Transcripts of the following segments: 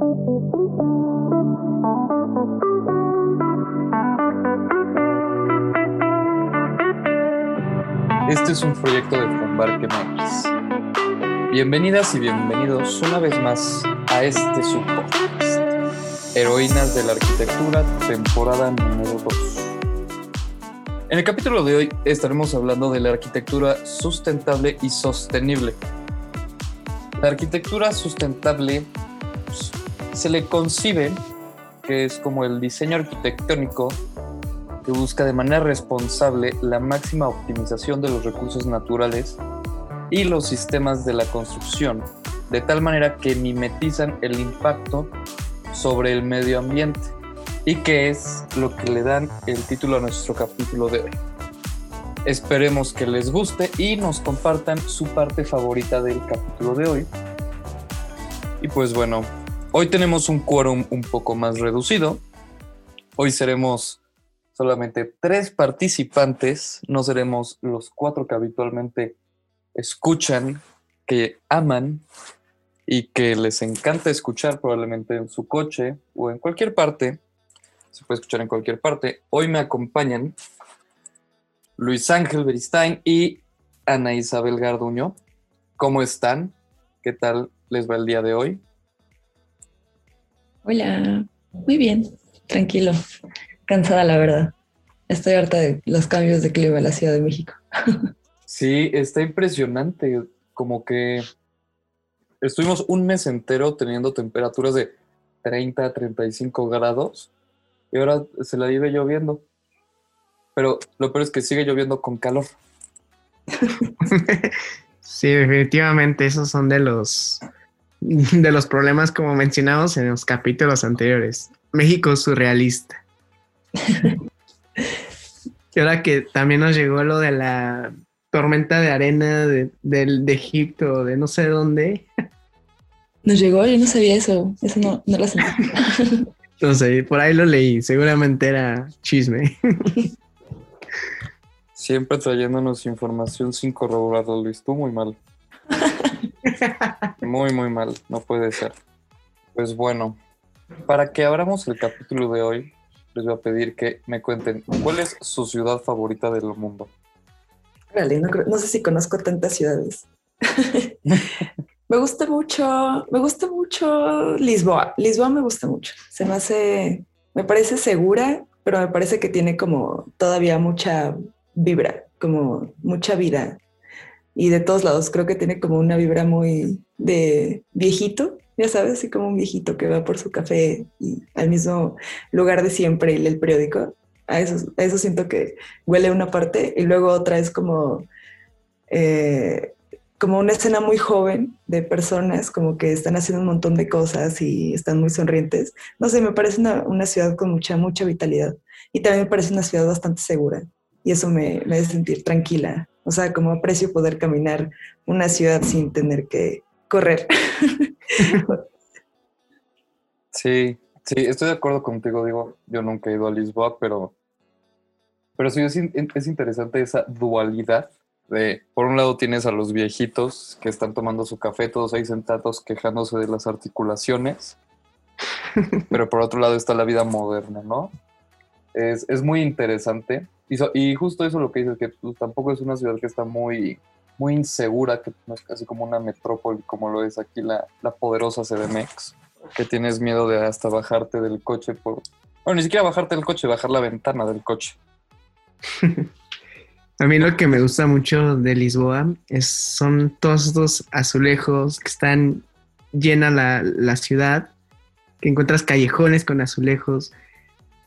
Este es un proyecto de Fombarque Max. Bienvenidas y bienvenidos una vez más a este subpodcast. Heroínas de la Arquitectura, temporada número 2. En el capítulo de hoy estaremos hablando de la arquitectura sustentable y sostenible. La arquitectura sustentable se le concibe que es como el diseño arquitectónico que busca de manera responsable la máxima optimización de los recursos naturales y los sistemas de la construcción, de tal manera que mimetizan el impacto sobre el medio ambiente y que es lo que le dan el título a nuestro capítulo de hoy. Esperemos que les guste y nos compartan su parte favorita del capítulo de hoy. Y pues bueno, hoy tenemos un quórum un poco más reducido. Hoy seremos solamente tres participantes, no seremos los cuatro que habitualmente escuchan, que aman y que les encanta escuchar probablemente en su coche o en cualquier parte. Se puede escuchar en cualquier parte. Hoy me acompañan Luis Ángel Beristain y Ana Isabel Garduño. ¿Cómo están? ¿Qué tal les va el día de hoy? Hola, muy bien, tranquilo, cansada la verdad. Estoy harta de los cambios de clima en la Ciudad de México. Sí, está impresionante, como que estuvimos un mes entero teniendo temperaturas de 30 a 35 grados y ahora se la vive lloviendo. Pero lo peor es que sigue lloviendo con calor. sí, definitivamente esos son de los de los problemas como mencionamos en los capítulos anteriores. México surrealista. y ahora que también nos llegó lo de la tormenta de arena de, de Egipto, de no sé dónde. Nos llegó, yo no sabía eso, eso no, no lo sabía. no sé, por ahí lo leí, seguramente era chisme. Siempre trayéndonos información sin corroborar, Luis. Tú muy mal. Muy, muy mal. No puede ser. Pues bueno, para que abramos el capítulo de hoy, les voy a pedir que me cuenten cuál es su ciudad favorita del mundo. no, sé si conozco tantas ciudades. me gusta mucho, me gusta mucho Lisboa. Lisboa me gusta mucho. Se me hace, me parece segura, pero me parece que tiene como todavía mucha vibra, como mucha vida. Y de todos lados, creo que tiene como una vibra muy de viejito, ya sabes, así como un viejito que va por su café y al mismo lugar de siempre y lee el periódico. A eso, eso siento que huele una parte y luego otra es como, eh, como una escena muy joven de personas como que están haciendo un montón de cosas y están muy sonrientes. No sé, me parece una, una ciudad con mucha, mucha vitalidad y también me parece una ciudad bastante segura y eso me, me hace sentir tranquila. O sea, como aprecio poder caminar una ciudad sin tener que correr. Sí, sí, estoy de acuerdo contigo, digo, yo nunca he ido a Lisboa, pero, pero sí es, es interesante esa dualidad de, por un lado tienes a los viejitos que están tomando su café, todos ahí sentados quejándose de las articulaciones, pero por otro lado está la vida moderna, ¿no? Es, es muy interesante y, justo eso lo que dices, que pues, tampoco es una ciudad que está muy, muy insegura, que no es casi como una metrópoli como lo es aquí la, la poderosa CDMX, que tienes miedo de hasta bajarte del coche por... Bueno, ni siquiera bajarte del coche, bajar la ventana del coche. A mí lo que me gusta mucho de Lisboa es, son todos estos azulejos que están llena la, la ciudad, que encuentras callejones con azulejos,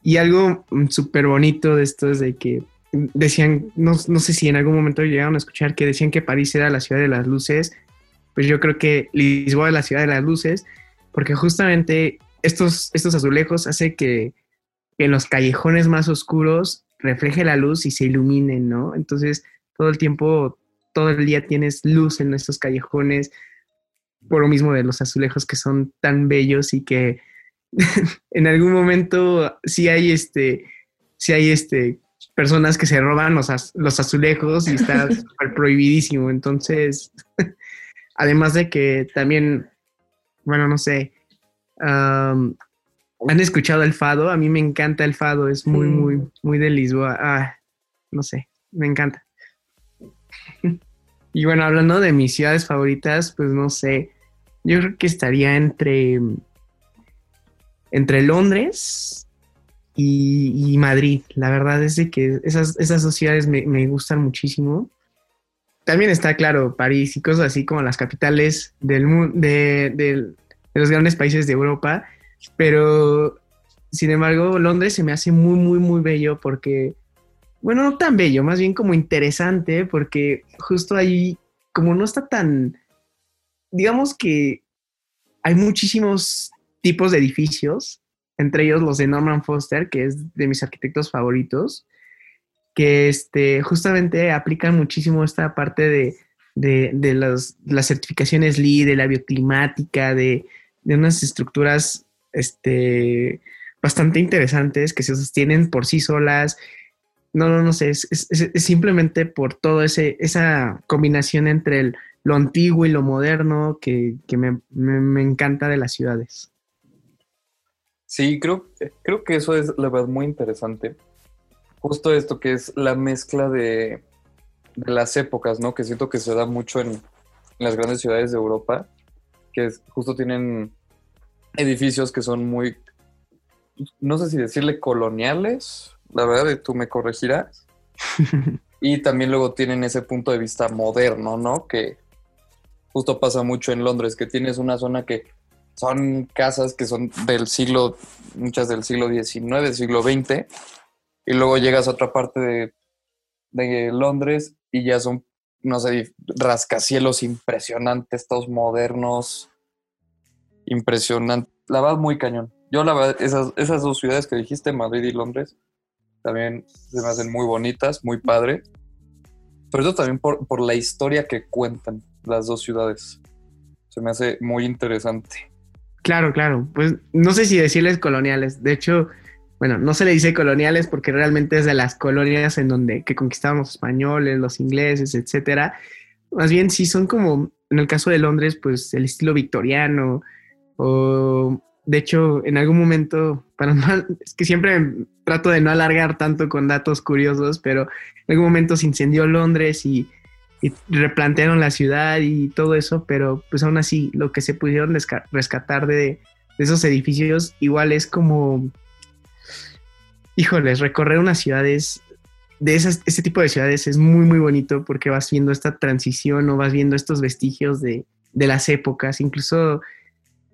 y algo mm, súper bonito de esto es de que decían, no, sé si en algún momento llegaron a escuchar que decían que París era la ciudad de las luces, pues yo creo que Lisboa es la ciudad de las luces, porque justamente estos, estos azulejos hace que, en los callejones más oscuros refleje la luz y se iluminen, ¿no? Entonces, todo el tiempo, todo el día tienes luz en estos callejones, por lo mismo de los azulejos que son tan bellos y que en algún momento sí hay este, sí hay este, personas que se roban los, los azulejos y está prohibidísimo. Entonces, además de que también, bueno, no sé, han escuchado el fado, a mí me encanta el fado, es muy, muy, muy de Lisboa. Ah, no sé, me encanta. y bueno, hablando de mis ciudades favoritas, pues no sé, yo creo que estaría entre, entre Londres y, Madrid. La verdad es de que esas, esas me gustan muchísimo también está claro París y cosas así como las capitales del de, de, los grandes países de Europa, pero sin embargo Londres se me hace muy, muy, muy bello porque, bueno, no tan bello, más bien como interesante porque justo ahí, como no está tan, digamos que hay muchísimos tipos de edificios, entre ellos los de Norman Foster, que es de mis arquitectos favoritos, que este, justamente aplican muchísimo esta parte de, las certificaciones LEED, de la bioclimática, de, unas estructuras este, bastante interesantes que se sostienen por sí solas. No, no, no sé, es, simplemente por ese, esa combinación entre lo antiguo y lo moderno que, me, me, encanta de las ciudades. Sí, creo, creo que eso es la verdad muy interesante justo esto que es la mezcla de, las épocas, ¿no? Que siento que se da mucho en, las grandes ciudades de Europa, que justo tienen edificios que son muy, no sé si decirle coloniales, la verdad, tú me corregirás. y también luego tienen ese punto de vista moderno, ¿no? Que justo pasa mucho en Londres, que tienes una zona que son casas que son del siglo, muchas del siglo XIX, siglo XX, y luego llegas a otra parte de, Londres y ya son, no sé, rascacielos impresionantes, todos modernos, impresionantes. La verdad, muy cañón. Yo, la verdad, esas, esas dos ciudades que dijiste, Madrid y Londres, también se me hacen muy bonitas, muy padre. Pero eso también por, por la historia que cuentan las dos ciudades. Se me hace muy interesante. Claro, claro. Pues no sé si decirles coloniales. De hecho, bueno, no se le dice coloniales porque realmente es de las colonias en donde que conquistábamos los españoles, los ingleses, etcétera. Más bien sí son como, en el caso de Londres, pues el estilo victoriano o de hecho, en algún momento, para es que siempre trato de no alargar tanto con datos curiosos, pero en algún momento se incendió Londres y, y, replantearon la ciudad y todo eso, pero pues aún así lo que se pudieron rescatar de, de esos edificios igual es como híjoles, recorrer unas ciudades, de esas, ese tipo de ciudades es muy, muy bonito porque vas viendo esta transición o vas viendo estos vestigios de, las épocas, incluso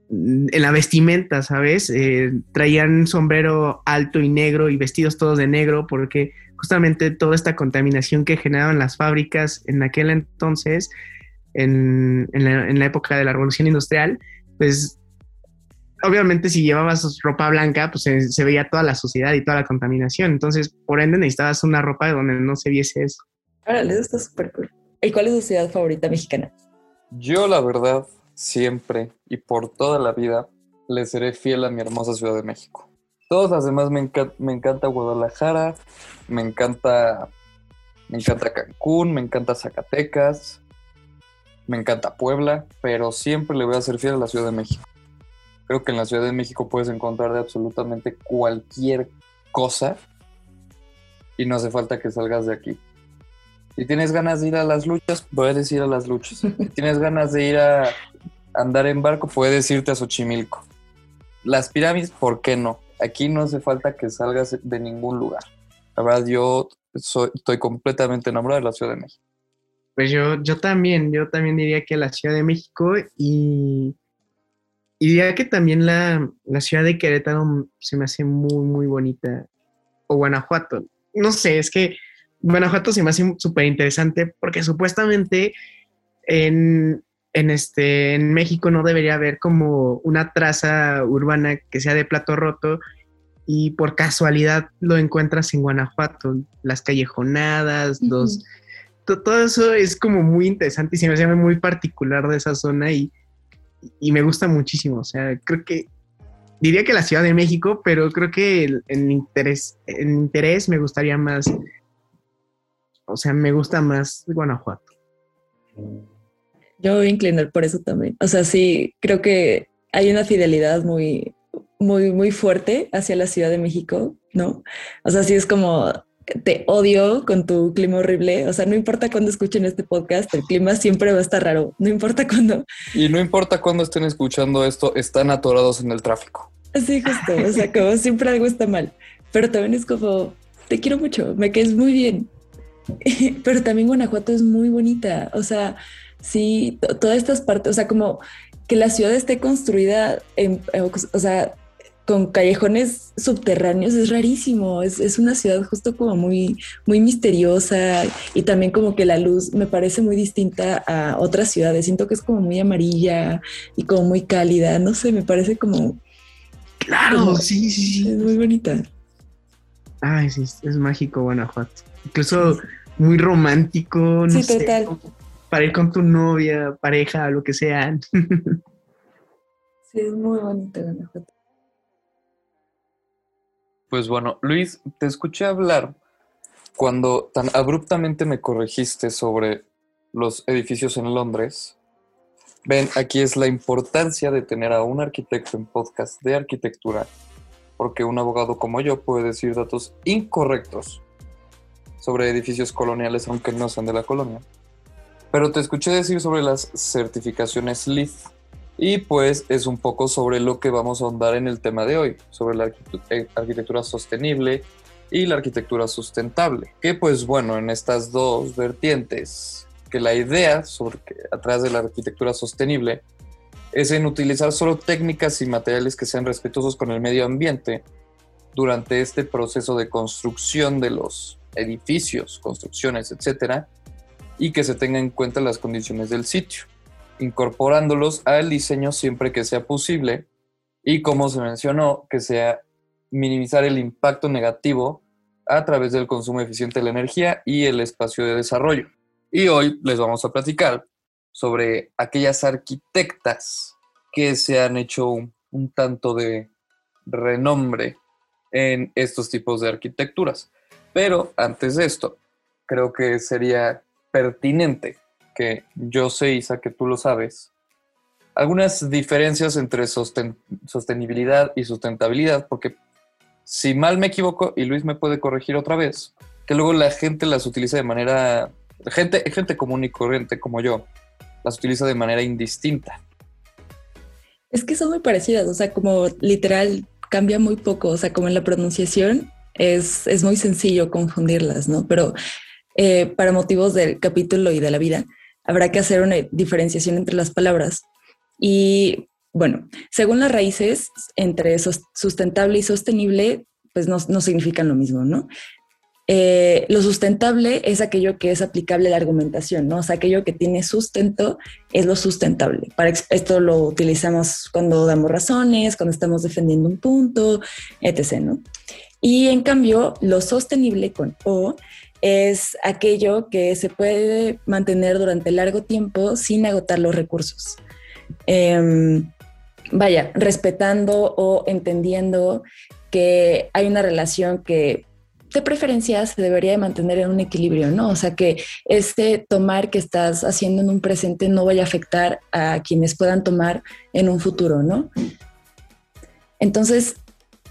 mm, en la vestimenta, ¿sabes? Eh, traían sombrero alto y negro y vestidos todos de negro porque justamente toda esta contaminación que generaban las fábricas en aquel entonces, en, la, en la época de la revolución industrial, pues obviamente si llevabas ropa blanca, pues se, veía toda la suciedad y toda la contaminación. Entonces, por ende, necesitabas una ropa donde no se viese eso. Órale, eso está súper cool. ¿Y cuál es tu ciudad favorita mexicana? Yo, la verdad, siempre y por toda la vida le seré fiel a mi hermosa Ciudad de México. Todas las demás me, me encanta Guadalajara, me encanta, me encanta Cancún, me encanta Zacatecas, me encanta Puebla, pero siempre le voy a ser fiel a la Ciudad de México. Creo que en la Ciudad de México puedes encontrar de absolutamente cualquier cosa y no hace falta que salgas de aquí. Si tienes ganas de ir a las luchas, puedes ir a las luchas. Si tienes ganas de ir a andar en barco, puedes irte a Xochimilco. Las pirámides, ¿por qué no? Aquí no hace falta que salgas de ningún lugar. La verdad, yo estoy completamente enamorado de la Ciudad de México. Pues yo, yo también, yo también diría que la Ciudad de México y y diría que también la, ciudad de Querétaro se me hace muy, muy bonita. O Guanajuato. No sé, es que Guanajuato se me hace súper interesante porque supuestamente en, este, en México no debería haber como una traza urbana que sea de plato roto y por casualidad lo encuentras en Guanajuato. Las callejonadas, los... Todo eso es como muy interesante y se me hace muy particular de esa zona y y me gusta muchísimo. O sea, creo que diría que la Ciudad de México, pero creo que en interés, en interés me gustaría más, o sea, me gusta más Guanajuato. Yo voy a inclinar por eso también. O sea, sí, creo que hay una fidelidad muy, muy, muy fuerte hacia la Ciudad de México, ¿no? O sea, sí es como te odio con tu clima horrible. O sea, no importa cuándo escuchen este podcast, el clima siempre va a estar raro. No importa cuándo. Y no importa cuándo estén escuchando esto, están atorados en el tráfico. Sí, justo. O sea, como siempre algo está mal. Pero también es como, te quiero mucho, me quedes muy bien. Pero también Guanajuato es muy bonita. O sea, sí, todas estas partes, o sea, como que la ciudad esté construida, en, o sea, con callejones subterráneos es rarísimo. Es, una ciudad justo como muy, muy misteriosa y también como que la luz me parece muy distinta a otras ciudades. Siento que es como muy amarilla y como muy cálida. No sé, me parece como. Claro, sí, sí, sí. Es muy bonita. Ay, sí, es mágico Guanajuato. Incluso muy romántico. No sí, total. Para ir con tu novia, pareja, lo que sea. sí, es muy bonito Guanajuato. Pues bueno, Luis, te escuché hablar cuando tan abruptamente me corregiste sobre los edificios en Londres. Ven, aquí es la importancia de tener a un arquitecto en podcast de arquitectura, porque un abogado como yo puede decir datos incorrectos sobre edificios coloniales, aunque no sean de la colonia. Pero te escuché decir sobre las certificaciones LEED y pues es un poco sobre lo que vamos a ahondar en el tema de hoy, sobre la eh, arquitectura sostenible y la arquitectura sustentable. Que pues bueno, en estas dos vertientes, que la idea sobre atrás de la arquitectura sostenible es en utilizar solo técnicas y materiales que sean respetuosos con el medio ambiente durante este proceso de construcción de los edificios, construcciones, etcétera, y que se tengan en cuenta las condiciones del sitio incorporándolos al diseño siempre que sea posible y como se mencionó, que sea minimizar el impacto negativo a través del consumo eficiente de la energía y el espacio de desarrollo. Y hoy les vamos a platicar sobre aquellas arquitectas que se han hecho un, un tanto de renombre en estos tipos de arquitecturas. Pero antes de esto, creo que sería pertinente que yo sé, Isa, que tú lo sabes, algunas diferencias entre sostenibilidad y sustentabilidad, porque si mal me equivoco, y Luis me puede corregir otra vez, que luego la gente las utiliza de manera, gente, gente común y corriente como yo, las utiliza de manera indistinta. Es que son muy parecidas, o sea, como literal cambia muy poco, o sea, como en la pronunciación es, es muy sencillo confundirlas, ¿no? Pero eh, para motivos del capítulo y de la vida, habrá que hacer una diferenciación entre las palabras. Y bueno, según las raíces, entre sustentable y sostenible, pues no, significan lo mismo, ¿no? Eh, lo sustentable es aquello que es aplicable a la argumentación, ¿no? O sea, aquello que tiene sustento es lo sustentable. Para esto lo utilizamos cuando damos razones, cuando estamos defendiendo un punto, etc., ¿no? Y en cambio, lo sostenible con O es aquello que se puede mantener durante largo tiempo sin agotar los recursos. Em, vaya, respetando o entendiendo que hay una relación que de preferencia se debería de mantener en un equilibrio, ¿no? O sea, que este tomar que estás haciendo en un presente no vaya a afectar a quienes puedan tomar en un futuro, ¿no? Entonces,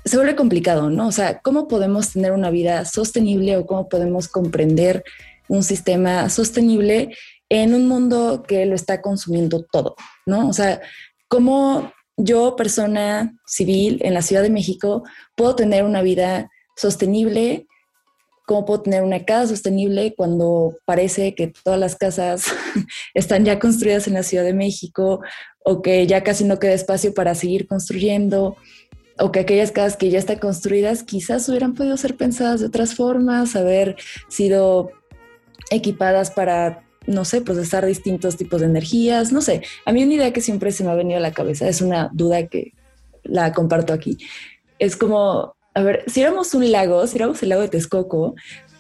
se vuelve complicado, ¿no? O sea, ¿cómo podemos tener una vida sostenible o cómo podemos comprender un sistema sostenible en un mundo que lo está consumiendo todo, ¿no? O sea, ¿cómo yo, persona civil en la Ciudad de México, puedo tener una vida sostenible? ¿Cómo puedo tener una casa sostenible cuando parece que todas las casas están ya construidas en la Ciudad de México o que ya casi no queda espacio para seguir construyendo? O que aquellas casas que ya están construidas quizás hubieran podido ser pensadas de otras formas, haber sido equipadas para, no sé, procesar distintos tipos de energías, no sé. A mí una idea que siempre se me ha venido a la cabeza, es una duda que la comparto aquí. Es como, a ver, si éramos un lago, si éramos el lago de Texcoco,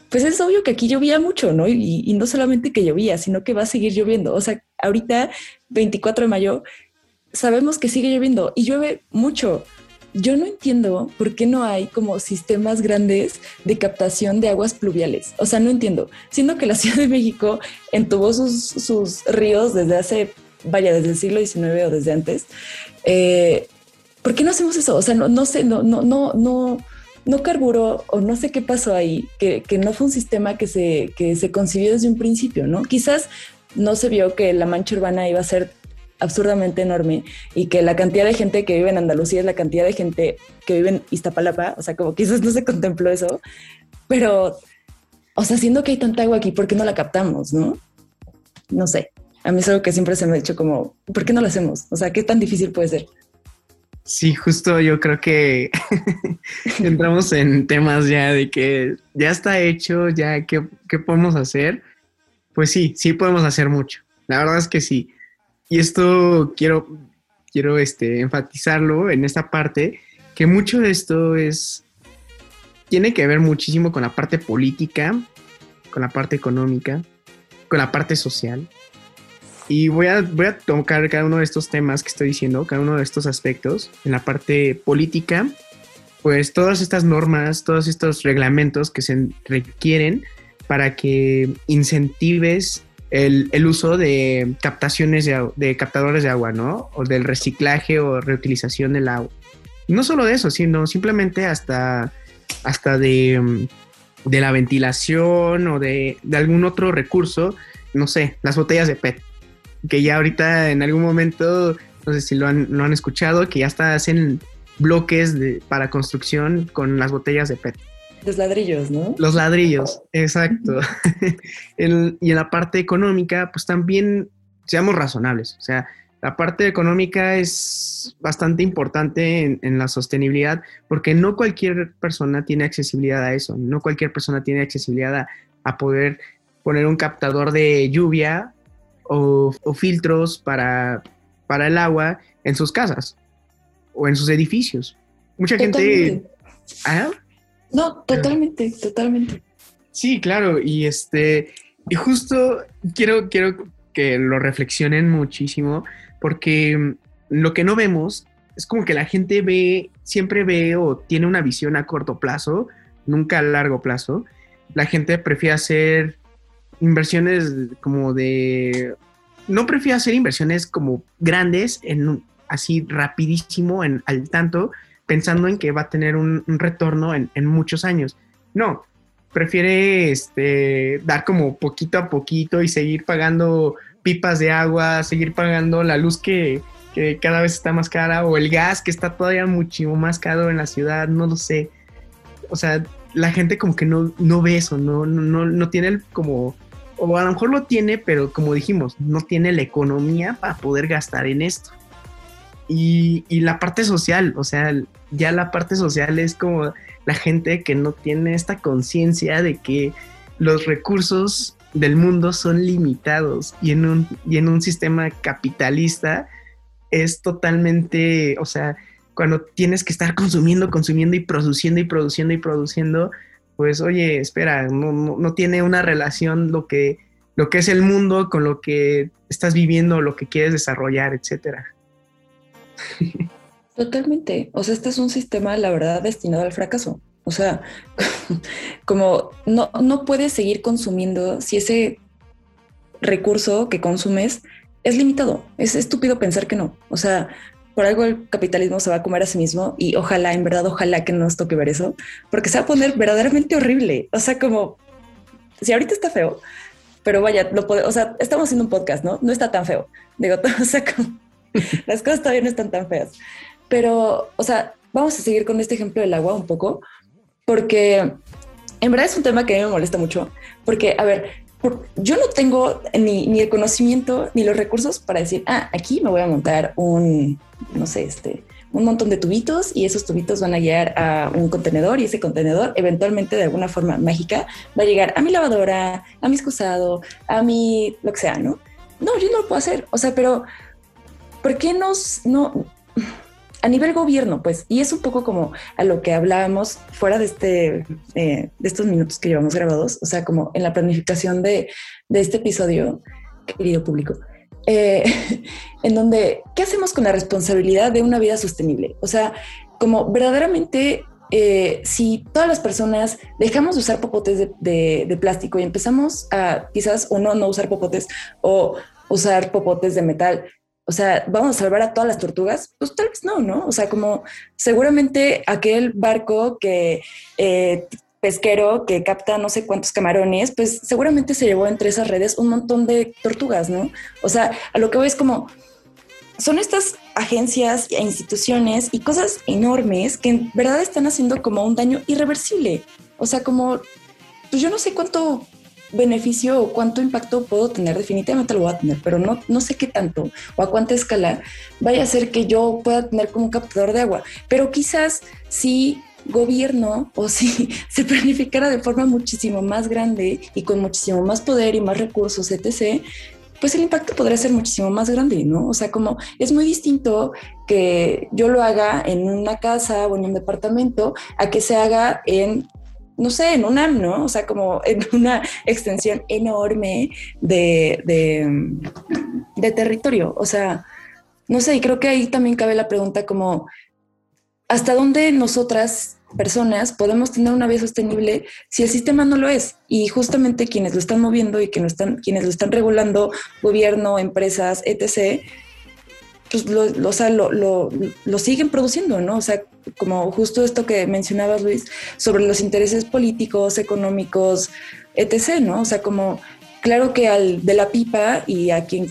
pues es obvio que aquí llovía mucho, ¿no? Y, y no solamente que llovía, sino que va a seguir lloviendo. O sea, ahorita, 24 de mayo, sabemos que sigue lloviendo y llueve mucho yo no entiendo por qué no hay como sistemas grandes de captación de aguas pluviales. O sea, no entiendo. Siendo que la Ciudad de México entubó sus, ríos desde hace vaya, desde el siglo XIX o desde antes. Eh, ¿Por qué no hacemos eso? O sea, no, no sé, no, no, no, no, no carburó o no sé qué pasó ahí, que, que no fue un sistema que se, que se concibió desde un principio, ¿no? Quizás no se vio que la mancha urbana iba a ser absurdamente enorme y que la cantidad de gente que vive en Andalucía es la cantidad de gente que vive en Iztapalapa, o sea, como quizás no se contempló eso, pero, o sea, siendo que hay tanta agua aquí, ¿por qué no la captamos, no? No sé, a mí es algo que siempre se me ha dicho como, ¿por qué no lo hacemos? O sea, ¿qué tan difícil puede ser? Sí, justo yo creo que entramos en temas ya de que ya está hecho, ya qué, qué podemos hacer. Pues sí, sí podemos hacer mucho. La verdad es que sí. Y esto quiero, quiero este, enfatizarlo en esta parte, que mucho de esto es, tiene que ver muchísimo con la parte política, con la parte económica, con la parte social. Y voy a, voy a tocar cada uno de estos temas que estoy diciendo, cada uno de estos aspectos. En la parte política, pues todas estas normas, todos estos reglamentos que se requieren para que incentives el, uso de captaciones de, captadores de agua, ¿no? O del reciclaje o reutilización del agua. No solo de eso, sino simplemente hasta, hasta de, de la ventilación o de, algún otro recurso, no sé, las botellas de PET, que ya ahorita en algún momento, no sé si lo han, han escuchado, que ya está hacen bloques de, para construcción con las botellas de PET. Los ladrillos, ¿no? Los ladrillos, exacto. y en la parte económica, pues también seamos razonables. O sea, la parte económica es bastante importante en, la sostenibilidad porque no cualquier persona tiene accesibilidad a eso. No cualquier persona tiene accesibilidad a, poder poner un captador de lluvia o, filtros para, para el agua en sus casas o en sus edificios. Mucha gente... ¿Ah? No, totalmente, totalmente. Sí, claro, y este, y justo quiero, quiero que lo reflexionen muchísimo, porque lo que no vemos es como que la gente ve, siempre ve o tiene una visión a corto plazo, nunca a largo plazo. La gente prefiere hacer inversiones como de, no prefiere hacer inversiones como grandes, en así rapidísimo, en, al tanto, pensando en que va a tener un, retorno en, muchos años. No, prefiere este, dar como poquito a poquito y seguir pagando pipas de agua, seguir pagando la luz que, cada vez está más cara o el gas que está todavía muchísimo más caro en la ciudad, no lo sé. O sea, la gente como que no, no ve eso, no, no, no tiene como, o a lo mejor lo tiene, pero como dijimos, no tiene la economía para poder gastar en esto. Y, y, la parte social, o sea, ya la parte social es como la gente que no tiene esta conciencia de que los recursos del mundo son limitados y en un, y en un sistema capitalista es totalmente, o sea, cuando tienes que estar consumiendo, consumiendo y produciendo y produciendo y produciendo, pues oye, espera, no, no, tiene una relación lo que, lo que es el mundo con lo que estás viviendo, lo que quieres desarrollar, etcétera. Totalmente. O sea, este es un sistema, la verdad, destinado al fracaso. O sea, como no, no puedes seguir consumiendo si ese recurso que consumes es limitado. Es estúpido pensar que no. O sea, por algo el capitalismo se va a comer a sí mismo y ojalá, en verdad, ojalá que no nos toque ver eso, porque se va a poner verdaderamente horrible. O sea, como si ahorita está feo, pero vaya, lo puede, o sea, estamos haciendo un podcast, ¿no? No está tan feo. Digo, o sea, como las cosas todavía no están tan feas. Pero, o sea, vamos a seguir con este ejemplo del agua un poco, porque en verdad es un tema que me molesta mucho, porque, a ver, yo no tengo ni, ni, el conocimiento ni los recursos para decir, ah, aquí me voy a montar un, no sé, este, un montón de tubitos y esos tubitos van a llegar a un contenedor y ese contenedor eventualmente de alguna forma mágica va a llegar a mi lavadora, a mi excusado, a mi lo que sea, ¿no? No, yo no lo puedo hacer, o sea, pero ¿por qué nos, no, a nivel gobierno, pues, y es un poco como a lo que hablábamos fuera de este, eh, de estos minutos que llevamos grabados, o sea, como en la planificación de, este episodio, querido público, eh, en donde, ¿qué hacemos con la responsabilidad de una vida sostenible? O sea, como verdaderamente, eh, si todas las personas dejamos de usar popotes de, de, plástico y empezamos a quizás o no, no usar popotes o usar popotes de metal. O sea, ¿vamos a salvar a todas las tortugas? Pues tal vez no, ¿no? O sea, como seguramente aquel barco que eh, pesquero que capta no sé cuántos camarones, pues seguramente se llevó entre esas redes un montón de tortugas, ¿no? O sea, a lo que voy es como, son estas agencias e instituciones y cosas enormes que en verdad están haciendo como un daño irreversible. O sea, como, pues yo no sé cuánto beneficio o cuánto impacto puedo tener, definitivamente lo voy a tener, pero no, no sé qué tanto o a cuánta escala vaya a ser que yo pueda tener como un captador de agua. Pero quizás sí gobierno o si se planificara de forma muchísimo más grande y con muchísimo más poder y más recursos, etc., pues el impacto podría ser muchísimo más grande, ¿no? O sea, como es muy distinto que yo lo haga en una casa o en un departamento a que se haga en, no sé, en un AM, ¿no? O sea, como en una extensión enorme de, de, de territorio. O sea, no sé, y creo que ahí también cabe la pregunta como, ¿hasta dónde nosotras personas podemos tener una vida sostenible si el sistema no lo es. Y justamente quienes lo están moviendo y que están, quienes lo están regulando, gobierno, empresas, etc., pues lo, lo, lo, siguen produciendo, ¿no? O sea, como justo esto que mencionabas, Luis, sobre los intereses políticos, económicos, etc., ¿no? O sea, como, claro que al de la pipa y a quien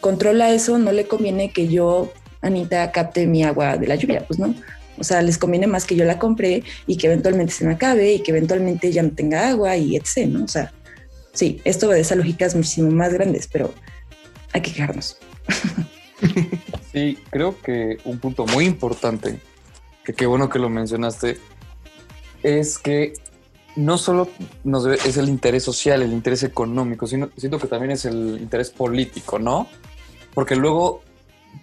controla eso no le conviene que yo, Anita, capte mi agua de la lluvia, pues, ¿no? O sea, les conviene más que yo la compre y que eventualmente se me acabe y que eventualmente ya no tenga agua y etc., ¿no? O sea, sí, esto obedece a lógicas muchísimo más grandes, pero hay que quejarnos. Sí, creo que un punto muy importante, qué bueno que lo mencionaste, es que no solo es el interés social, el interés económico, sino siento que también es el interés político, ¿no? Porque luego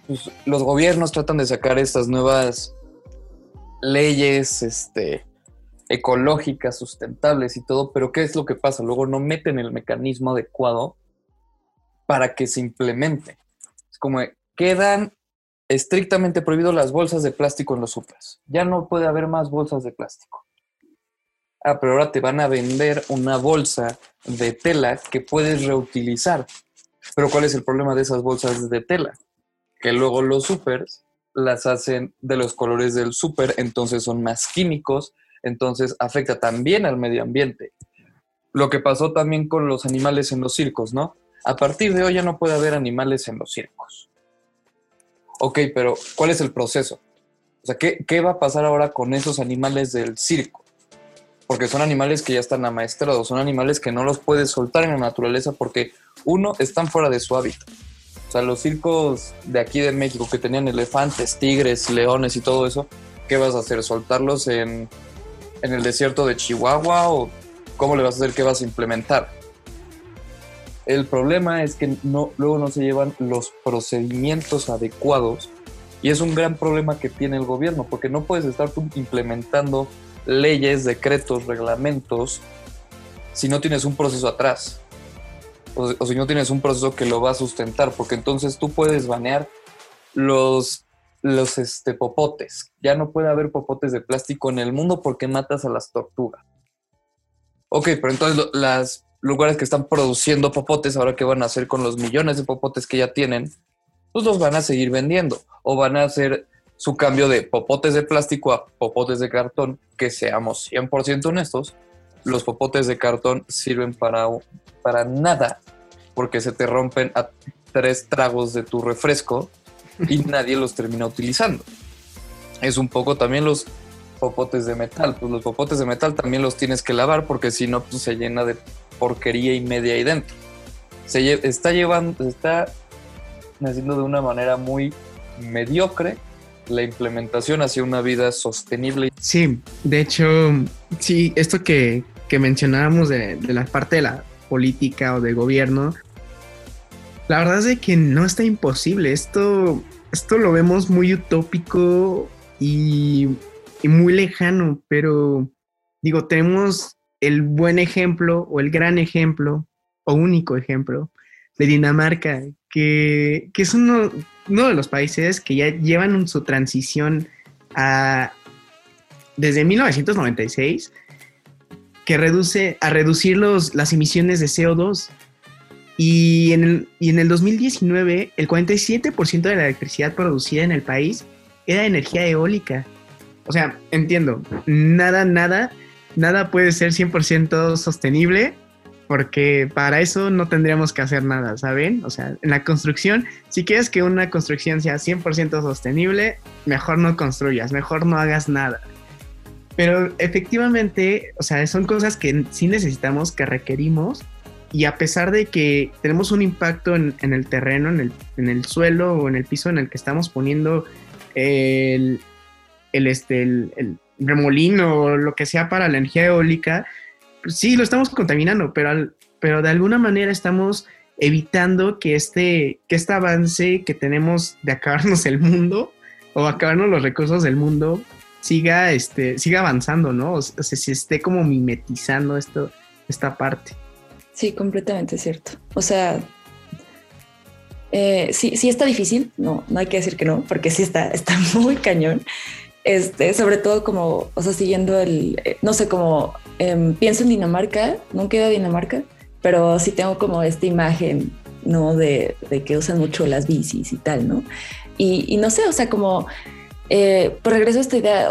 pues, los gobiernos tratan de sacar estas nuevas leyes este, ecológicas, sustentables y todo, pero ¿qué es lo que pasa? Luego no meten el mecanismo adecuado para que se implemente. Es como quedan estrictamente prohibidos las bolsas de plástico en los supers. Ya no puede haber más bolsas de plástico. Ah, pero ahora te van a vender una bolsa de tela que puedes reutilizar. Pero ¿cuál es el problema de esas bolsas de tela? Que luego los supers las hacen de los colores del súper, entonces son más químicos, entonces afecta también al medio ambiente. Lo que pasó también con los animales en los circos, ¿no? A partir de hoy ya no puede haber animales en los circos. Ok, pero ¿cuál es el proceso? O sea, ¿qué, qué va a pasar ahora con esos animales del circo? Porque son animales que ya están amaestrados, son animales que no los puedes soltar en la naturaleza porque, uno, están fuera de su hábitat o sea, los circos de aquí de México que tenían elefantes, tigres, leones y todo eso, ¿qué vas a hacer? ¿Soltarlos en, el desierto de Chihuahua o cómo le vas a hacer? ¿Qué vas a implementar? El problema es que luego no se llevan los procedimientos adecuados y es un gran problema que tiene el gobierno porque no puedes estar implementando leyes, decretos, reglamentos si no tienes un proceso atrás o, si no tienes un proceso que lo va a sustentar, porque entonces tú puedes banear los, este, popotes. Ya no puede haber popotes de plástico en el mundo porque matas a las tortugas. Ok, pero entonces los lugares que están produciendo popotes, ahora qué van a hacer con los millones de popotes que ya tienen, pues los van a seguir vendiendo o van a hacer su cambio de popotes de plástico a popotes de cartón, que seamos 100% honestos, los popotes de cartón sirven para, para nada, porque se te rompen a tres tragos de tu refresco y nadie los termina utilizando. Es un poco también los popotes de metal. Pues los popotes de metal también los tienes que lavar porque si no, pues se llena de porquería y media ahí dentro. Se está llevando, se está haciendo de una manera muy mediocre la implementación hacia una vida sostenible. Sí, de hecho, sí, esto que, que mencionábamos de, la parte de la política o del gobierno, la verdad es que no está imposible. Esto, esto lo vemos muy utópico y, y muy lejano, pero digo, tenemos el buen ejemplo o el gran ejemplo o único ejemplo de Dinamarca, que, que es uno, uno, de los países que ya llevan su transición a, desde 1996 que reduce a reducir los, las emisiones de CO2. Y en el, y en el 2019, el 47% de la electricidad producida en el país era energía eólica. O sea, entiendo, nada, nada, nada puede ser 100% sostenible porque para eso no tendríamos que hacer nada, ¿saben? O sea, en la construcción, si quieres que una construcción sea 100% sostenible, mejor no construyas, mejor no hagas nada. Pero efectivamente, o sea, son cosas que sí necesitamos, que requerimos, y a pesar de que tenemos un impacto en, el terreno, en el, en el, suelo o en el piso en el que estamos poniendo el, el, este, el, remolino o lo que sea para la energía eólica, pues sí, lo estamos contaminando, pero, pero de alguna manera estamos evitando que este, que este avance que tenemos de acabarnos el mundo o acabarnos los recursos del mundo siga, este, siga avanzando, ¿no? O sea, se esté como mimetizando esto, esta parte. Sí, completamente cierto. O sea, eh, sí, sí está difícil, no, no hay que decir que no, porque sí está, está muy cañón. Este, sobre todo como, o sea, siguiendo el, eh, no sé, como em, pienso en Dinamarca, nunca he ido a Dinamarca, pero sí tengo como esta imagen, ¿no? De, de que usan mucho las bicis y tal, ¿no? Y, y no sé, o sea, como, eh, por regreso a esta idea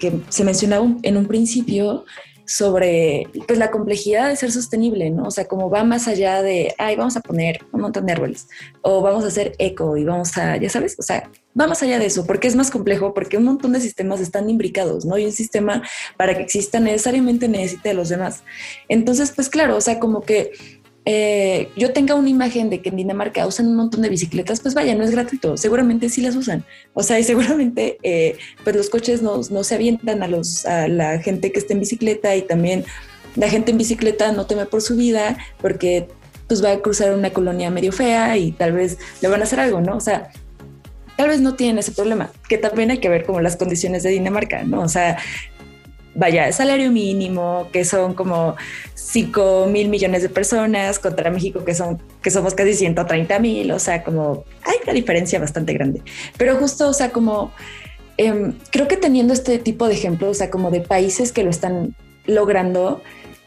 que se mencionaba en un principio, sobre pues, la complejidad de ser sostenible, ¿no? O sea, como va más allá de, ay, vamos a poner un montón de árboles o vamos a hacer eco y vamos a, ya sabes, o sea, va más allá de eso, porque es más complejo, porque un montón de sistemas están imbricados, ¿no? Y un sistema para que exista necesariamente necesita de los demás. Entonces, pues claro, o sea, como que eh, yo tenga una imagen de que en Dinamarca usan un montón de bicicletas, pues vaya, no es gratuito, seguramente sí las usan. O sea, y seguramente eh, pues los coches no, no, se avientan a, los, a la gente que está en bicicleta y también la gente en bicicleta no teme por su vida porque pues va a cruzar una colonia medio fea y tal vez le van a hacer algo, ¿no? O sea, tal vez no tienen ese problema, que también hay que ver como las condiciones de Dinamarca, ¿no? O sea, vaya, salario mínimo, que son como 5 mil millones de personas, contra México, que, son, que somos casi 130 mil, o sea, como hay una diferencia bastante grande. Pero justo, o sea, como em, creo que teniendo este tipo de ejemplos, o sea, como de países que lo están logrando,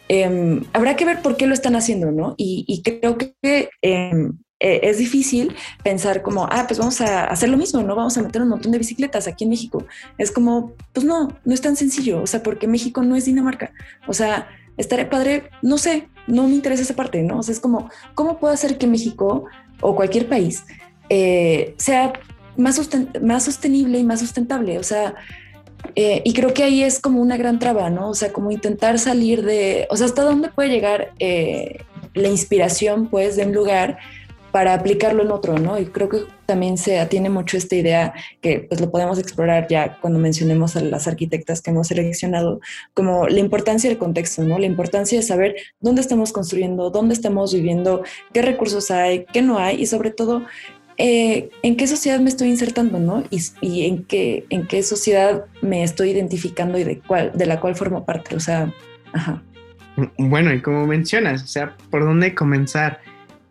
em, habrá que ver por qué lo están haciendo, ¿no? Y, creo que em, eh, es difícil pensar como, ah, pues vamos a hacer lo mismo, ¿no? Vamos a meter un montón de bicicletas aquí en México. Es como, pues no, no es tan sencillo, o sea, porque México no es Dinamarca. O sea, estaré padre, no sé, no me interesa esa parte, ¿no? O sea, es como, ¿cómo puedo hacer que México o cualquier país eh, sea más, más sostenible y más sustentable? O sea, eh, y creo que ahí es como una gran traba, ¿no? O sea, como intentar salir de, o sea, hasta dónde puede llegar la inspiración, pues, de un lugar para aplicarlo en otro, ¿no? Y creo que también se atiene mucho esta idea que pues lo podemos explorar ya cuando mencionemos a las arquitectas que hemos seleccionado, como la importancia del contexto, ¿no? La importancia de saber dónde estamos construyendo, dónde estamos viviendo, qué recursos hay, qué no hay y sobre todo eh, en qué sociedad me estoy insertando, ¿no? Y, en, qué, en qué sociedad me estoy identificando y de, cuál, de la cual formo parte, o sea, ajá. Bueno, y como mencionas, o sea, ¿por dónde comenzar?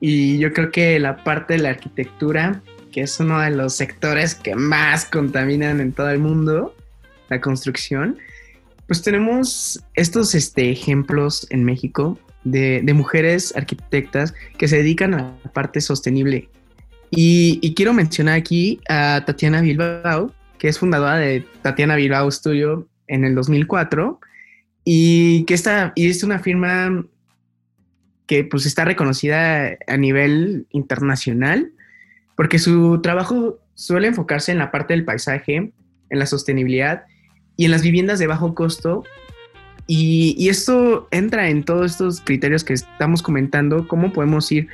Y yo creo que la parte de la arquitectura, que es uno de los sectores que más contaminan en todo el mundo, la construcción, pues tenemos estos este, ejemplos en México de, mujeres arquitectas que se dedican a la parte sostenible. Y, quiero mencionar aquí a Tatiana Bilbao, que es fundadora de Tatiana Bilbao Studio en el 2004 y que está, y es una firma que pues está reconocida a nivel internacional, porque su trabajo suele enfocarse en la parte del paisaje, en la sostenibilidad y en las viviendas de bajo costo. Y, esto entra en todos estos criterios que estamos comentando, cómo podemos ir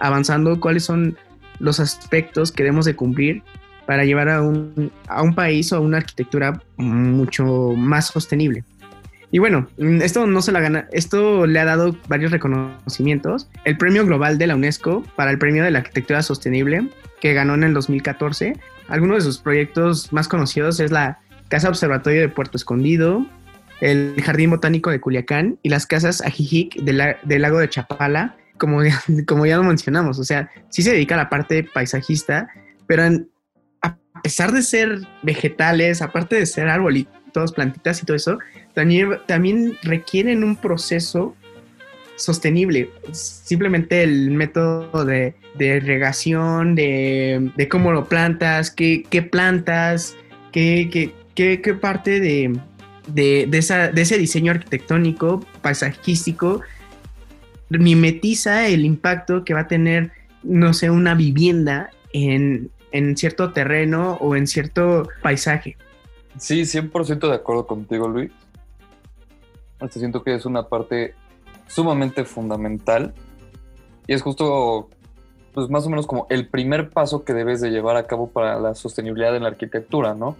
avanzando, cuáles son los aspectos que debemos de cumplir para llevar a un, a un país o a una arquitectura mucho más sostenible. Y bueno, mm, esto no se la gana, esto le ha dado varios reconocimientos. El premio global de la UNESCO para el premio de la arquitectura sostenible, que ganó en el 2014. Algunos de sus proyectos más conocidos es la Casa Observatorio de Puerto Escondido, el Jardín Botánico de Culiacán y las casas Ajijic del, lago de Chapala, como, como ya lo mencionamos. O sea, sí se dedica a la parte paisajista, pero a pesar de ser vegetales, aparte de ser arbolitos, plantitas y todo eso, también, también requieren un proceso sostenible. Simplemente el método de, de regación, de, de, cómo lo plantas, qué, qué plantas, qué, qué, qué, qué parte de, de, de, esa, de ese diseño arquitectónico, paisajístico, mimetiza el impacto que va a tener, no sé, una vivienda en, en cierto terreno o en cierto paisaje. Sí, 100% de acuerdo contigo, Luis. Este, siento que es una parte sumamente fundamental y es justo, pues más o menos como el primer paso que debes de llevar a cabo para la sostenibilidad en la arquitectura, ¿no?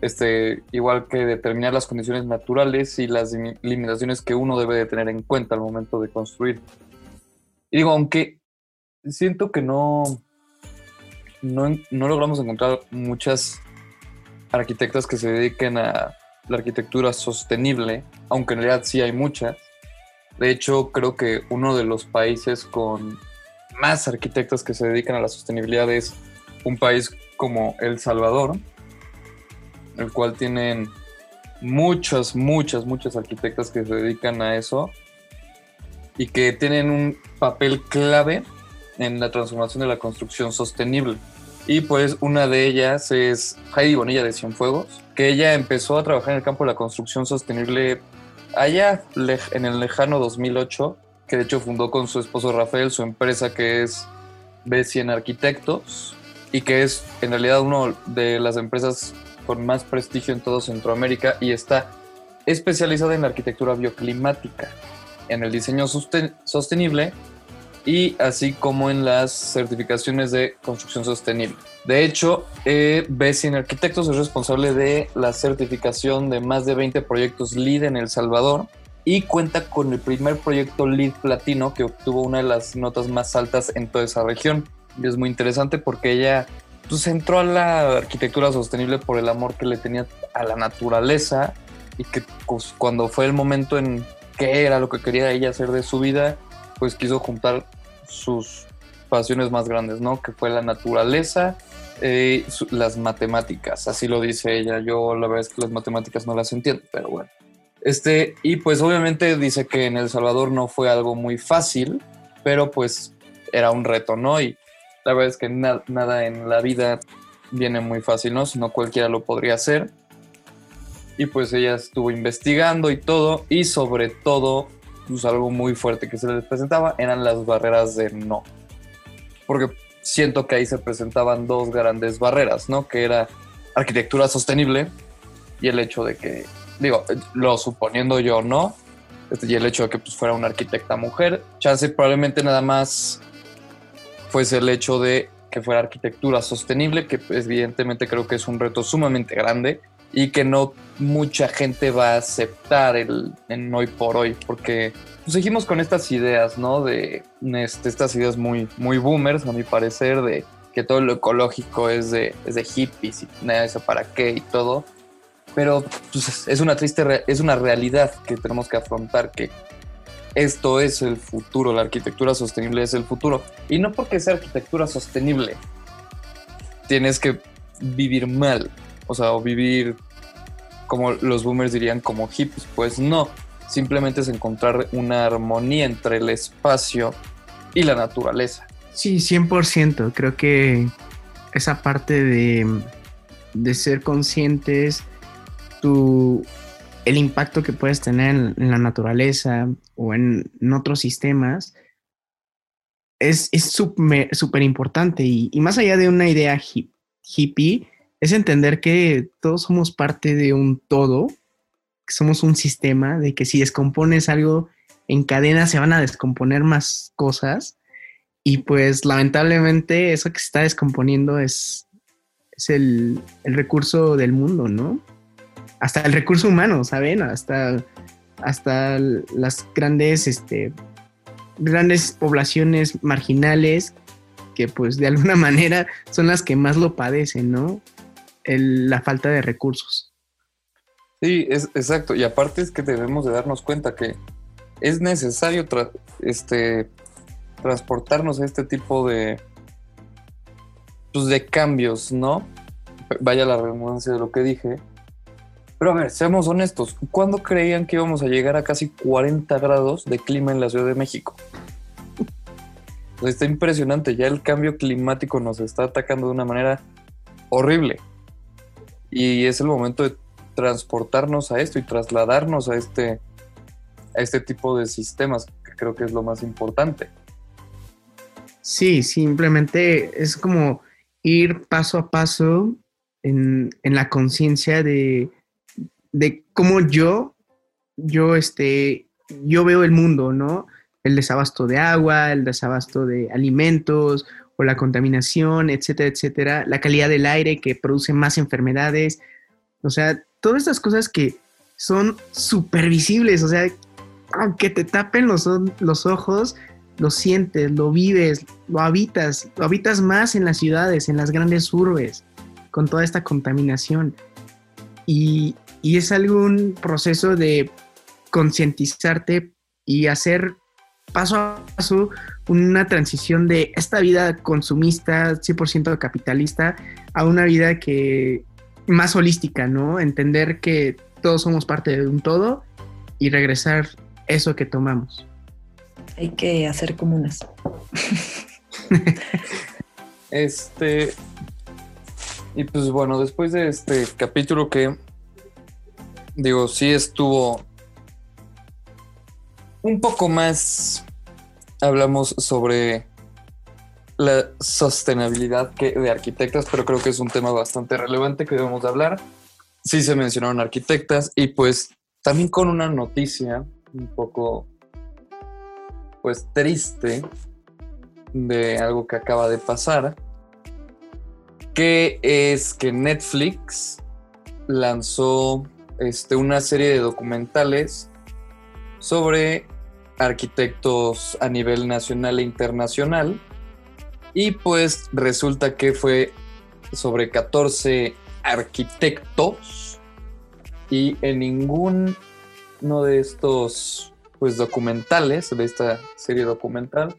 Este, igual que determinar las condiciones naturales y las limitaciones que uno debe de tener en cuenta al momento de construir. Y digo, aunque siento que no, no, no logramos encontrar muchas arquitectas que se dediquen a la arquitectura sostenible, aunque en realidad sí hay muchas. De hecho, creo que uno de los países con más arquitectos que se dedican a la sostenibilidad es un país como El Salvador, el cual tienen muchas, muchas, muchas arquitectas que se dedican a eso y que tienen un papel clave en la transformación de la construcción sostenible. Y pues una de ellas es Heidi Bonilla de Cienfuegos, que ella empezó a trabajar en el campo de la construcción sostenible allá en el lejano 2008, que de hecho fundó con su esposo Rafael su empresa que es B100 Arquitectos y que es en realidad una de las empresas con más prestigio en todo Centroamérica y está especializada en la arquitectura bioclimática, en el diseño sostenible y así como en las certificaciones de construcción sostenible. De hecho, eh, Bessin Arquitectos es responsable de la certificación de más de 20 proyectos LEED en El Salvador y cuenta con el primer proyecto LEED Platino que obtuvo una de las notas más altas en toda esa región. Y es muy interesante porque ella pues, entró a la arquitectura sostenible por el amor que le tenía a la naturaleza y que pues, cuando fue el momento en qué era lo que quería ella hacer de su vida, pues quiso juntar sus pasiones más grandes, ¿no? Que fue la naturaleza, eh, las matemáticas, así lo dice ella. Yo la verdad es que las matemáticas no las entiendo, pero bueno. Este, y pues obviamente dice que en El Salvador no fue algo muy fácil, pero pues era un reto, ¿no? Y la verdad es que nada en la vida viene muy fácil, ¿no? Si no cualquiera lo podría hacer. Y pues ella estuvo investigando y todo, y sobre todo pues, algo muy fuerte que se les presentaba eran las barreras de no. Porque siento que ahí se presentaban dos grandes barreras, ¿no? Que era arquitectura sostenible y el hecho de que, digo, lo suponiendo yo no, este, y el hecho de que pues, fuera una arquitecta mujer, chance probablemente nada más fuese el hecho de que fuera arquitectura sostenible, que evidentemente creo que es un reto sumamente grande y que no mucha gente va a aceptar el, en hoy por hoy, porque pues, seguimos con estas ideas, ¿no? De este, estas ideas muy, muy boomers, a mi parecer, de que todo lo ecológico es de, es de hippies y nada eso para qué y todo. Pero pues, es una triste, es una realidad que tenemos que afrontar, que esto es el futuro, la arquitectura sostenible es el futuro. Y no porque sea arquitectura sostenible, tienes que vivir mal, o sea, o vivir como los boomers dirían como hippies, pues no, simplemente es encontrar una armonía entre el espacio y la naturaleza. Sí, 100%, creo que esa parte de, de ser conscientes, tu, el impacto que puedes tener en, la naturaleza o en, otros sistemas, es súper importante. Y, y, más allá de una idea hippie, es entender que todos somos parte de un todo, que somos un sistema, de que si descompones algo en cadena se van a descomponer más cosas y pues lamentablemente eso que se está descomponiendo es, es el, recurso del mundo, ¿no? Hasta el recurso humano, ¿saben? Hasta, hasta las grandes, este, grandes poblaciones marginales que pues de alguna manera son las que más lo padecen, ¿no? La falta de recursos. Sí, es exacto. Y aparte es que debemos de darnos cuenta que es necesario este, transportarnos a este tipo de, pues, de cambios, ¿no? Vaya la redundancia de lo que dije. Pero a ver, seamos honestos, ¿cuándo creían que íbamos a llegar a casi 40 grados de clima en la Ciudad de México? está impresionante, ya el cambio climático nos está atacando de una manera horrible. Y es el momento de transportarnos a esto y trasladarnos a este, a este tipo de sistemas, que creo que es lo más importante. Sí, simplemente es como ir paso a paso en, la conciencia de, de cómo yo, yo, este, yo veo el mundo, ¿no? El desabasto de agua, el desabasto de alimentos o la contaminación, etcétera, etcétera, la calidad del aire que produce más enfermedades, o sea, todas estas cosas que son súper visibles, o sea, aunque te tapen los, los ojos, lo sientes, lo vives, lo habitas, lo habitas más en las ciudades, en las grandes urbes, con toda esta contaminación. Y, y es algún proceso de concientizarte y hacer paso a paso una transición de esta vida consumista, 100% capitalista, a una vida que más holística, ¿no? Entender que todos somos parte de un todo y regresar eso que tomamos. Hay que hacer comunas. este. Y pues bueno, después de este capítulo que digo, sí estuvo un poco más. Hablamos sobre la sostenibilidad de arquitectas, pero creo que es un tema bastante relevante que debemos hablar. Sí se mencionaron arquitectas y pues también con una noticia un poco pues triste de algo que acaba de pasar, que es que Netflix lanzó este, una serie de documentales sobre arquitectos a nivel nacional e internacional. Y pues resulta que fue sobre 14 arquitectos. Y en ninguno de estos pues documentales, de esta serie documental,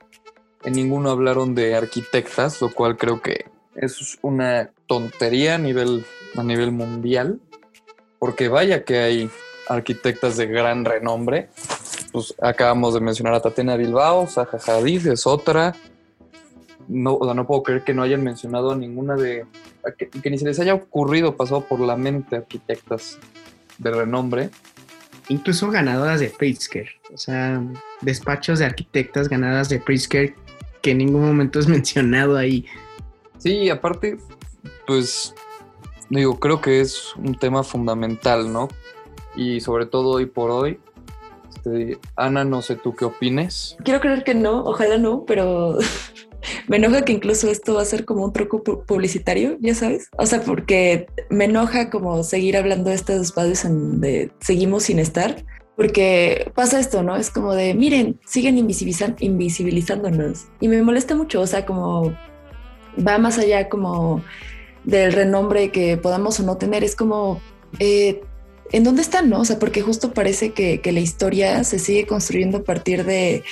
en ninguno hablaron de arquitectas, lo cual creo que es una tontería a nivel, a nivel mundial, porque vaya que hay arquitectas de gran renombre. Pues acabamos de mencionar a Tatiana Bilbao, Zaha Hadid es otra, no, no puedo creer que no hayan mencionado a ninguna de. Que, ni se les haya ocurrido, pasado por la mente arquitectas de renombre. Incluso ganadoras de Pritzker, o sea, despachos de arquitectas ganadas de Pritzker que en ningún momento es mencionado ahí. Sí, aparte, pues, digo, creo que es un tema fundamental, ¿no? Y sobre todo hoy por hoy. Este, Ana, no sé tú qué opines. Quiero creer que no, ojalá no, pero me enoja que incluso esto va a ser como un truco publicitario, ya sabes. O sea, porque me enoja como seguir hablando de estos espacios donde seguimos sin estar. Porque pasa esto, ¿no? Es como de, miren, siguen invisibilizándonos. Y me molesta mucho, o sea, como va más allá como del renombre que podamos o no tener. Es como, eh, ¿en dónde están, no? O sea, porque justo parece que, la historia se sigue construyendo a partir de,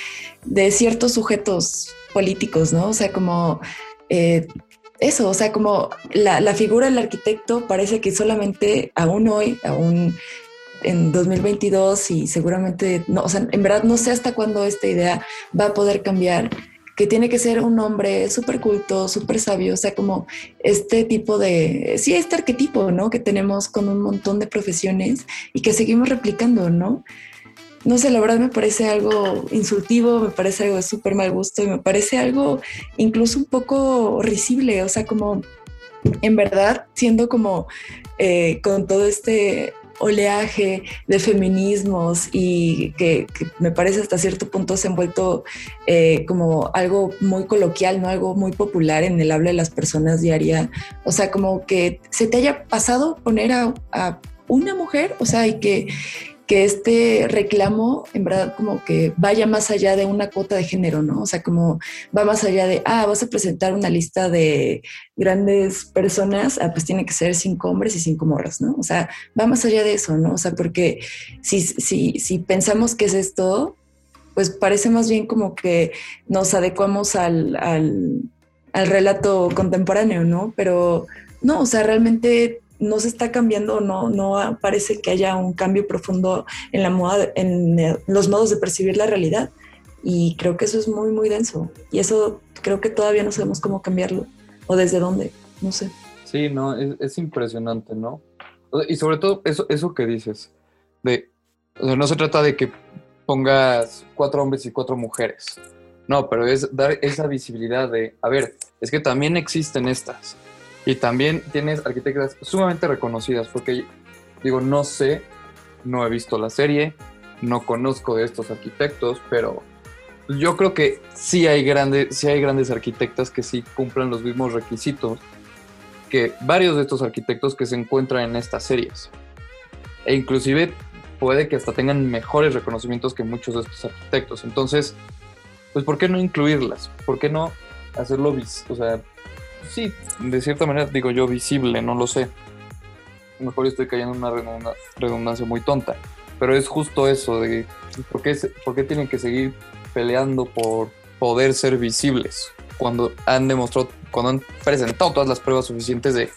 de ciertos sujetos políticos, ¿no? O sea, como eh, eso, o sea, como la, figura del arquitecto parece que solamente aún hoy, aún en 2022 y seguramente, no, o sea, en verdad no sé hasta cuándo esta idea va a poder cambiar, que tiene que ser un hombre súper culto, súper sabio, o sea, como este tipo de, sí, este arquetipo, ¿no? Que tenemos con un montón de profesiones y que seguimos replicando, ¿no? no sé, la verdad me parece algo insultivo, me parece algo de súper mal gusto y me parece algo incluso un poco risible, o sea, como en verdad siendo como eh, con todo este oleaje de feminismos y que, me parece hasta cierto punto se ha envuelto eh, como algo muy coloquial, no algo muy popular en el habla de las personas diaria. O sea, como que se te haya pasado poner a, a una mujer, o sea, y que, que este reclamo en verdad como que vaya más allá de una cuota de género, ¿no? O sea, como va más allá de, ah, vas a presentar una lista de grandes personas, ah, pues tiene que ser cinco hombres y cinco morras, ¿no? O sea, va más allá de eso, ¿no? O sea, porque si, si, si pensamos que es esto, pues parece más bien como que nos adecuamos al, al, al relato contemporáneo, ¿no? Pero no, o sea, realmente no se está cambiando, no, no parece que haya un cambio profundo en la moda, en eh, los modos de percibir la realidad. Y creo que eso es muy, muy denso. Y eso creo que todavía no sabemos cómo cambiarlo o desde dónde, no sé. Sí, no, es, impresionante, ¿no? Y sobre todo eso, eso que dices, de, no se trata de que pongas cuatro hombres y cuatro mujeres, no, pero es dar esa visibilidad de, a ver, es que también existen estas. Y también tienes arquitectas sumamente reconocidas, porque digo, no sé, no he visto la serie, no conozco de estos arquitectos, pero yo creo que sí hay grandes, sí hay grandes arquitectas que sí cumplan los mismos requisitos que varios de estos arquitectos que se encuentran en estas series. E inclusive puede que hasta tengan mejores reconocimientos que muchos de estos arquitectos. Entonces, pues ¿por qué no incluirlas? ¿Por qué no hacerlo, o sea, sí, de cierta manera digo yo visible, no lo sé. A lo mejor estoy cayendo en una redundancia muy tonta, pero es justo eso de ¿por qué, por qué tienen que seguir peleando por poder ser visibles cuando han demostrado, cuando han presentado todas las pruebas suficientes de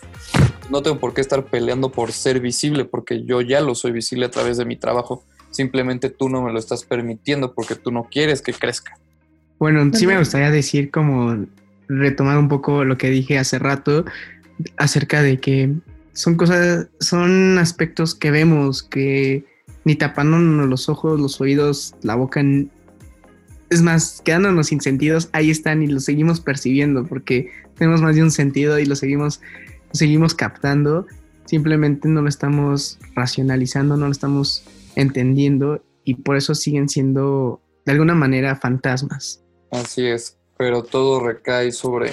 no tengo por qué estar peleando por ser visible porque yo ya lo soy visible a través de mi trabajo. Simplemente tú no me lo estás permitiendo porque tú no quieres que crezca. Bueno, sí me gustaría decir como retomar un poco lo que dije hace rato acerca de que son cosas, son aspectos que vemos que ni tapándonos los ojos, los oídos, la boca, es más, quedándonos sin sentidos, ahí están y los seguimos percibiendo porque tenemos más de un sentido y lo seguimos, seguimos captando, simplemente no lo estamos racionalizando, no lo estamos entendiendo y por eso siguen siendo de alguna manera fantasmas. Así es, pero todo recae sobre...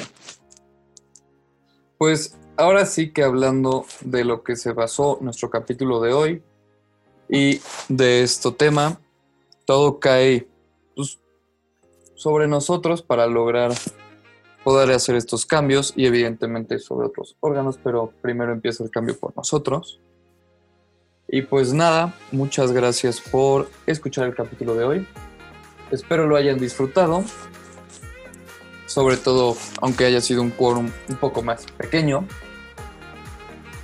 Pues ahora sí que hablando de lo que se basó nuestro capítulo de hoy y de este tema, todo cae pues, sobre nosotros para lograr poder hacer estos cambios y evidentemente sobre otros órganos, pero primero empieza el cambio por nosotros. Y pues nada, muchas gracias por escuchar el capítulo de hoy. Espero lo hayan disfrutado. Sobre todo, aunque haya sido un quórum un poco más pequeño.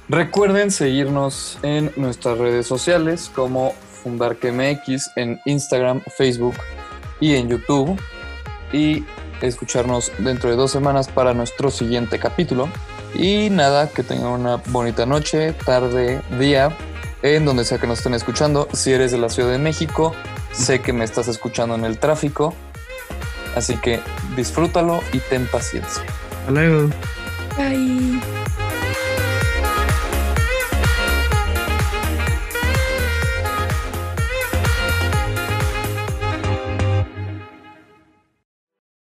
Recuerden seguirnos en nuestras redes sociales como FundarqueMX en Instagram, Facebook y en YouTube. Y escucharnos dentro de dos semanas para nuestro siguiente capítulo. Y nada, que tengan una bonita noche, tarde, día, en donde sea que nos estén escuchando. Si eres de la Ciudad de México, Sé que me estás escuchando en el tráfico, así que disfrútalo y ten paciencia. Hasta luego. Bye.